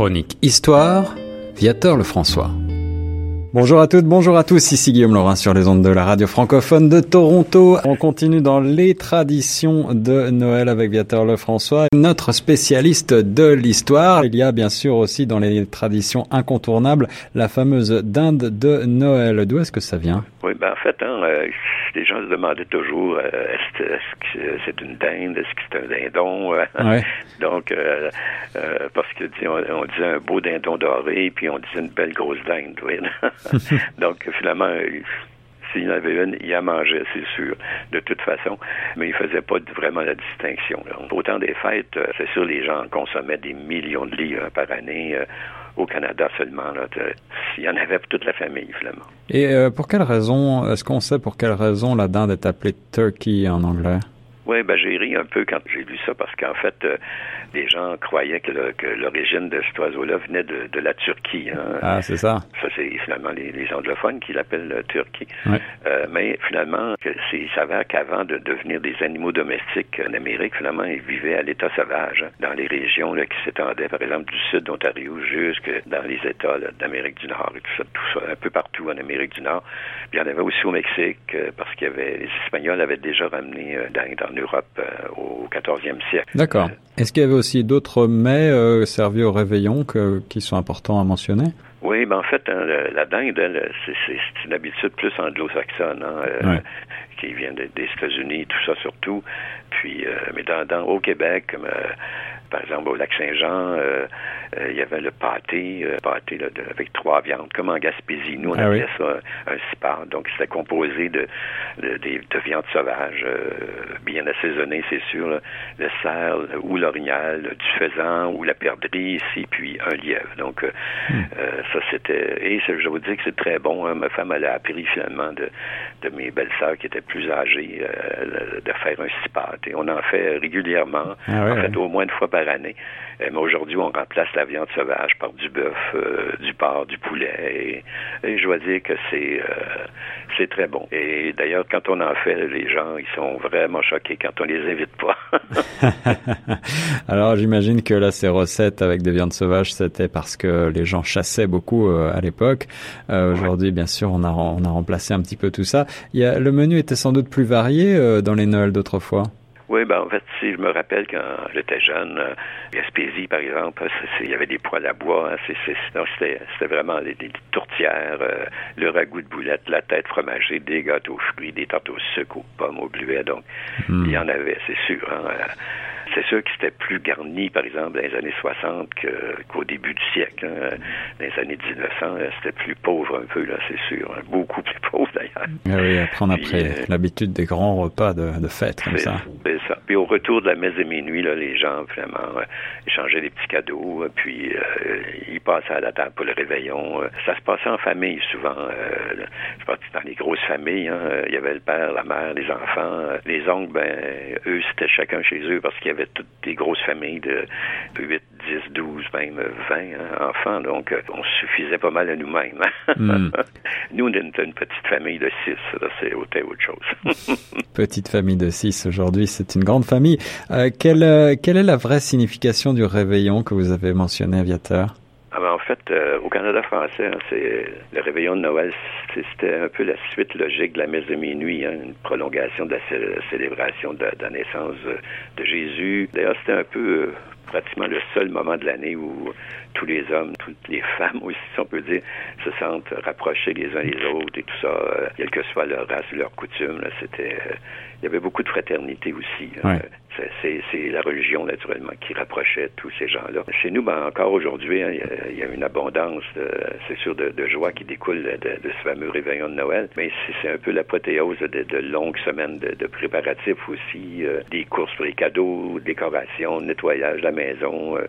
Chronique Histoire, Viateur le François. Bonjour à toutes, bonjour à tous, ici Guillaume Laurin sur les ondes de la radio francophone de Toronto. On continue dans les traditions de Noël avec Viateur Lefrançois, notre spécialiste de l'histoire. Il y a bien sûr aussi dans les traditions incontournables la fameuse dinde de Noël. D'où est-ce que ça vient? Oui, ben en fait, hein, euh, les gens se demandaient toujours euh, est-ce que c'est une dinde, est-ce que c'est un dindon euh, Ouais. Donc, euh, euh, parce que on, on disait un beau dindon doré, puis on disait une belle grosse dinde. oui. Donc, finalement, s'il y en avait une, il en mangeait, c'est sûr, de toute façon. Mais il faisait pas vraiment la distinction. Là. Au temps des fêtes, euh, c'est sûr, les gens consommaient des millions de livres hein, par année. euh, au Canada seulement. Là, il y en avait pour toute la famille, finalement. Et euh, pour quelle raison, est-ce qu'on sait pour quelle raison la dinde est appelée turkey en anglais? Oui, ben j'ai ri un peu quand j'ai lu ça parce qu'en fait, euh, les gens croyaient que l'origine de cet oiseau-là venait de, de la Turquie. Hein. Ah, c'est ça. Ça, c'est finalement les, les anglophones qui l'appellent euh, Turquie. Euh, mais finalement, il s'avère qu'avant de devenir des animaux domestiques en Amérique, finalement, ils vivaient à l'état sauvage, hein, dans les régions là, qui s'étendaient, par exemple, du sud d'Ontario jusque dans les États d'Amérique du Nord et tout ça, tout ça, un peu partout en Amérique du Nord. Puis il y en avait aussi au Mexique, euh, parce qu'il y avait les Espagnols avaient déjà ramené d'Inde en Europe euh, au 14e siècle. D'accord. Est-ce qu'il y avait aussi d'autres mets euh, servis au réveillon que, qui sont importants à mentionner? Oui, ben en fait, hein, la dinde, c'est, une habitude plus anglo-saxonne, hein, euh, Ouais. qui vient de- des États-Unis, tout ça surtout. Puis, euh, mais dans, dans- au Québec, comme, euh, par exemple au lac Saint-Jean, euh, euh, il y avait le pâté, euh, pâté là, de- avec trois viandes, comme en Gaspésie. Nous, on Ah appelait oui. ça un cipar. Donc, c'était composé de, de, de viande sauvage, euh, bien assaisonnée, c'est sûr. là. Le cerf ou l'orignal, du faisan ou la perdrix ici, puis un lièvre. Donc, euh, ça, c'était... Et je vous dis que c'est très bon. hein. Ma femme, elle a appris finalement de, de mes belles-sœurs qui étaient plus âgées euh, de faire un cipar. Et on en fait régulièrement, Ah en fait, au moins une fois par année. Euh, mais aujourd'hui, on remplace la viande sauvage par du bœuf, euh, du porc, du poulet. Et, et je dois dire que c'est euh, c'est très bon. Et d'ailleurs, quand on en fait, les gens, ils sont vraiment choqués quand on les invite pas. Alors j'imagine que là ces recettes avec des viandes sauvages c'était parce que les gens chassaient beaucoup euh, à l'époque. Aujourd'hui bien sûr on a on a remplacé un petit peu tout ça. Il y a, le menu était sans doute plus varié dans les Noëls d'autrefois. Oui, ben en fait, si je me rappelle quand j'étais jeune, euh, Gaspésie, par exemple, il y avait des poêles à bois. hein, C'était vraiment des, des tourtières, euh, le ragoût de boulette, la tête fromagée, des gâteaux aux fruits, des tartes au sucre, aux pommes, aux bleuets. Donc, Hmm. il y en avait, c'est sûr. hein, euh, c'est sûr que c'était plus garni, par exemple, dans les années 60 que- qu'au début du siècle. hein. Dans les années 1900, euh, c'était plus pauvre un peu, là, c'est sûr. hein, Beaucoup plus pauvre, d'ailleurs. Ah oui, après on a pris euh, l'habitude des grands repas de, de fête comme ça. Puis au retour de la messe de minuit, là, les gens vraiment euh, échangeaient des petits cadeaux, euh, puis euh, ils passaient à la table pour le réveillon. Ça se passait en famille souvent. Je pense que dans les grosses familles, hein, il y avait le père, la mère, les enfants. Les oncles, ben eux, c'était chacun chez eux parce qu'il y avait toutes des grosses familles de 8, 10, 12, même 20 hein, enfants. Donc, euh, on suffisait pas mal à nous-mêmes. Hmm. Nous, on était une petite famille de six. là, C'est autre autre chose. Petite famille de six aujourd'hui, c'est une grande famille. Euh, quelle, euh, quelle est la vraie signification du réveillon que vous avez mentionné, Aviateur? Ah ben, en fait, euh, au Canada français, hein, c'est le réveillon de Noël, c'était un peu la suite logique de la messe de minuit, hein, une prolongation de la cé- célébration de, de la naissance de Jésus. D'ailleurs, c'était un peu euh, pratiquement le seul moment de l'année où tous les hommes, toutes les femmes aussi, si on peut dire, se sentent rapprochés les uns les autres et tout ça, euh, quelle que soit leur race, leur coutume. C'était, euh, il y avait beaucoup de fraternité aussi. hein. Ouais. C'est- la religion, naturellement, qui rapprochait tous ces gens-là. Chez nous, ben, encore aujourd'hui, hein, il y a- il y, a une abondance, c'est sûr, de, de joie qui découle de, de ce fameux réveillon de Noël. Mais c'est- un peu l'apothéose de, de longues semaines de, préparatifs aussi, euh, des courses pour les cadeaux, décoration, nettoyage de la maison. euh,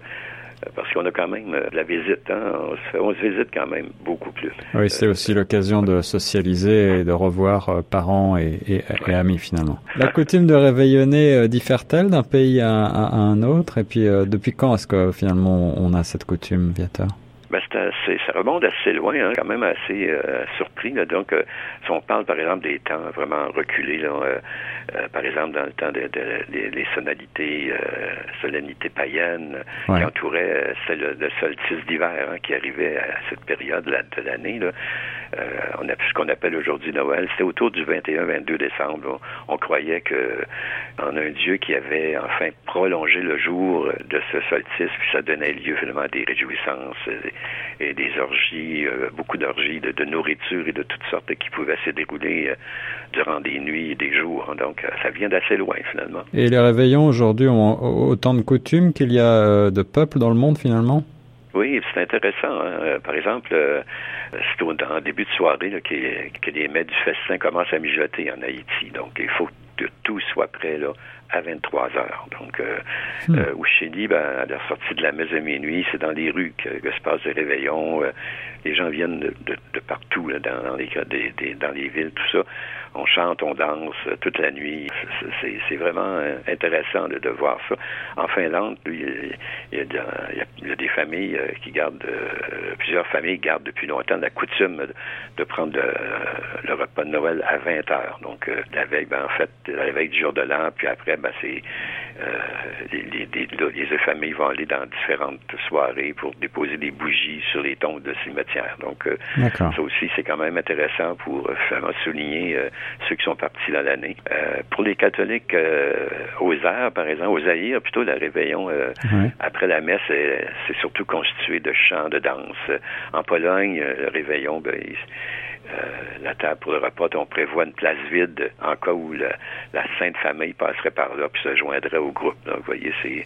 parce qu'on a quand même euh, la visite, hein, on, se fait- on se visite quand même beaucoup plus. Oui, c'est aussi l'occasion de socialiser et de revoir euh, parents et, et- et amis finalement. La coutume de réveillonner euh, diffère-t-elle d'un pays à, à- à un autre? Et puis, euh, depuis quand est-ce que finalement on a cette coutume, Viateur? Ben, ça remonte assez loin, hein, quand même assez euh, surpris. Là. Donc, euh, si on parle, par exemple, des temps vraiment reculés, là, euh, par exemple, dans le temps des de, sonalités, solennités païennes qui entouraient le, le, solstice d'hiver hein, qui arrivait à cette période de l'année, on a ce qu'on appelle aujourd'hui Noël. C'était autour du 21-22 décembre. On, croyait que en un Dieu qui avait enfin prolongé le jour de ce solstice, puis ça donnait lieu finalement à des réjouissances et des orgies, euh, beaucoup d'orgies de, nourriture et de toutes sortes qui pouvaient se dérouler euh, durant des nuits et des jours. Donc, euh, ça vient d'assez loin finalement. Et les réveillons aujourd'hui ont autant de coutumes qu'il y a de peuples dans le monde finalement? Oui, c'est intéressant. Hein. Par exemple, c'est au début de soirée que, que les mets du festin commencent à mijoter en Haïti. Donc, il faut que tout soit prêt là, à 23 heures. Donc, euh, hmm. euh, au Chili, ben, à la sortie de la messe de minuit, c'est dans les rues que, se passe le réveillon. Euh, les gens viennent de, de, partout, là, dans, dans, les, des, dans les villes, tout ça. On chante, on danse toute la nuit. C'est vraiment intéressant de, de, voir ça. En Finlande, il, y a, il, y a, des familles qui gardent, plusieurs familles gardent depuis longtemps la coutume de, prendre le, repas de Noël à 20 heures. Donc, la veille, ben, en fait, la veille du jour de l'an, puis après, ben, c'est euh, les, les, les, familles vont aller dans différentes soirées pour déposer des bougies sur les tombes de cimetières. Donc, euh, ça aussi, c'est quand même intéressant pour euh, souligner ceux qui sont partis dans l'année. pour les catholiques, aux airs, par exemple, aux aïrs, plutôt la réveillon après la messe, c'est surtout constitué de chants, de danse. En Pologne, le réveillon, ben, euh, la table pour le repas, on prévoit une place vide en cas où la, Sainte Famille passerait par là puis se joindrait au groupe. Donc, vous voyez, c'est,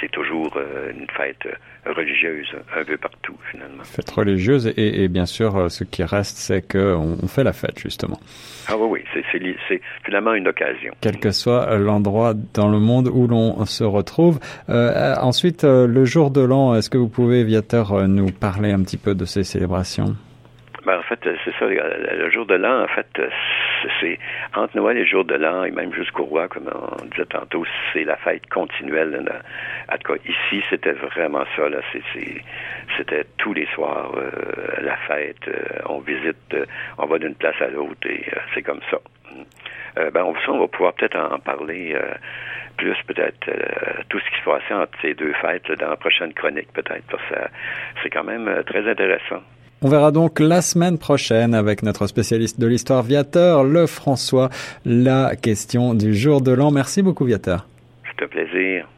c'est toujours euh, une fête euh, religieuse un peu partout, finalement. Fête religieuse et, bien sûr, ce qui reste, c'est qu'on on fait la fête, justement. Ah oui, oui, c'est, finalement une occasion. Quel que soit l'endroit dans le monde où l'on se retrouve. ensuite, le jour de l'an, est-ce que vous pouvez, Viateur, nous parler un petit peu de ces célébrations? Fait, c'est ça. Le jour de l'an, en fait, c'est entre Noël et le jour de l'an, et même jusqu'au roi, comme on disait tantôt, c'est la fête continuelle. En tout cas, ici, c'était vraiment ça. C'était tous les soirs euh, la fête. Euh, on visite, euh, on va d'une place à l'autre, et c'est comme ça. ben, on, on va pouvoir peut-être en parler plus peut-être tout ce qui se passait entre ces deux fêtes dans la prochaine chronique peut-être parce que c'est quand même très intéressant. On verra donc la semaine prochaine avec notre spécialiste de l'histoire Viateur, le François, la question du jour de l'an. Merci beaucoup Viateur. C'est un plaisir.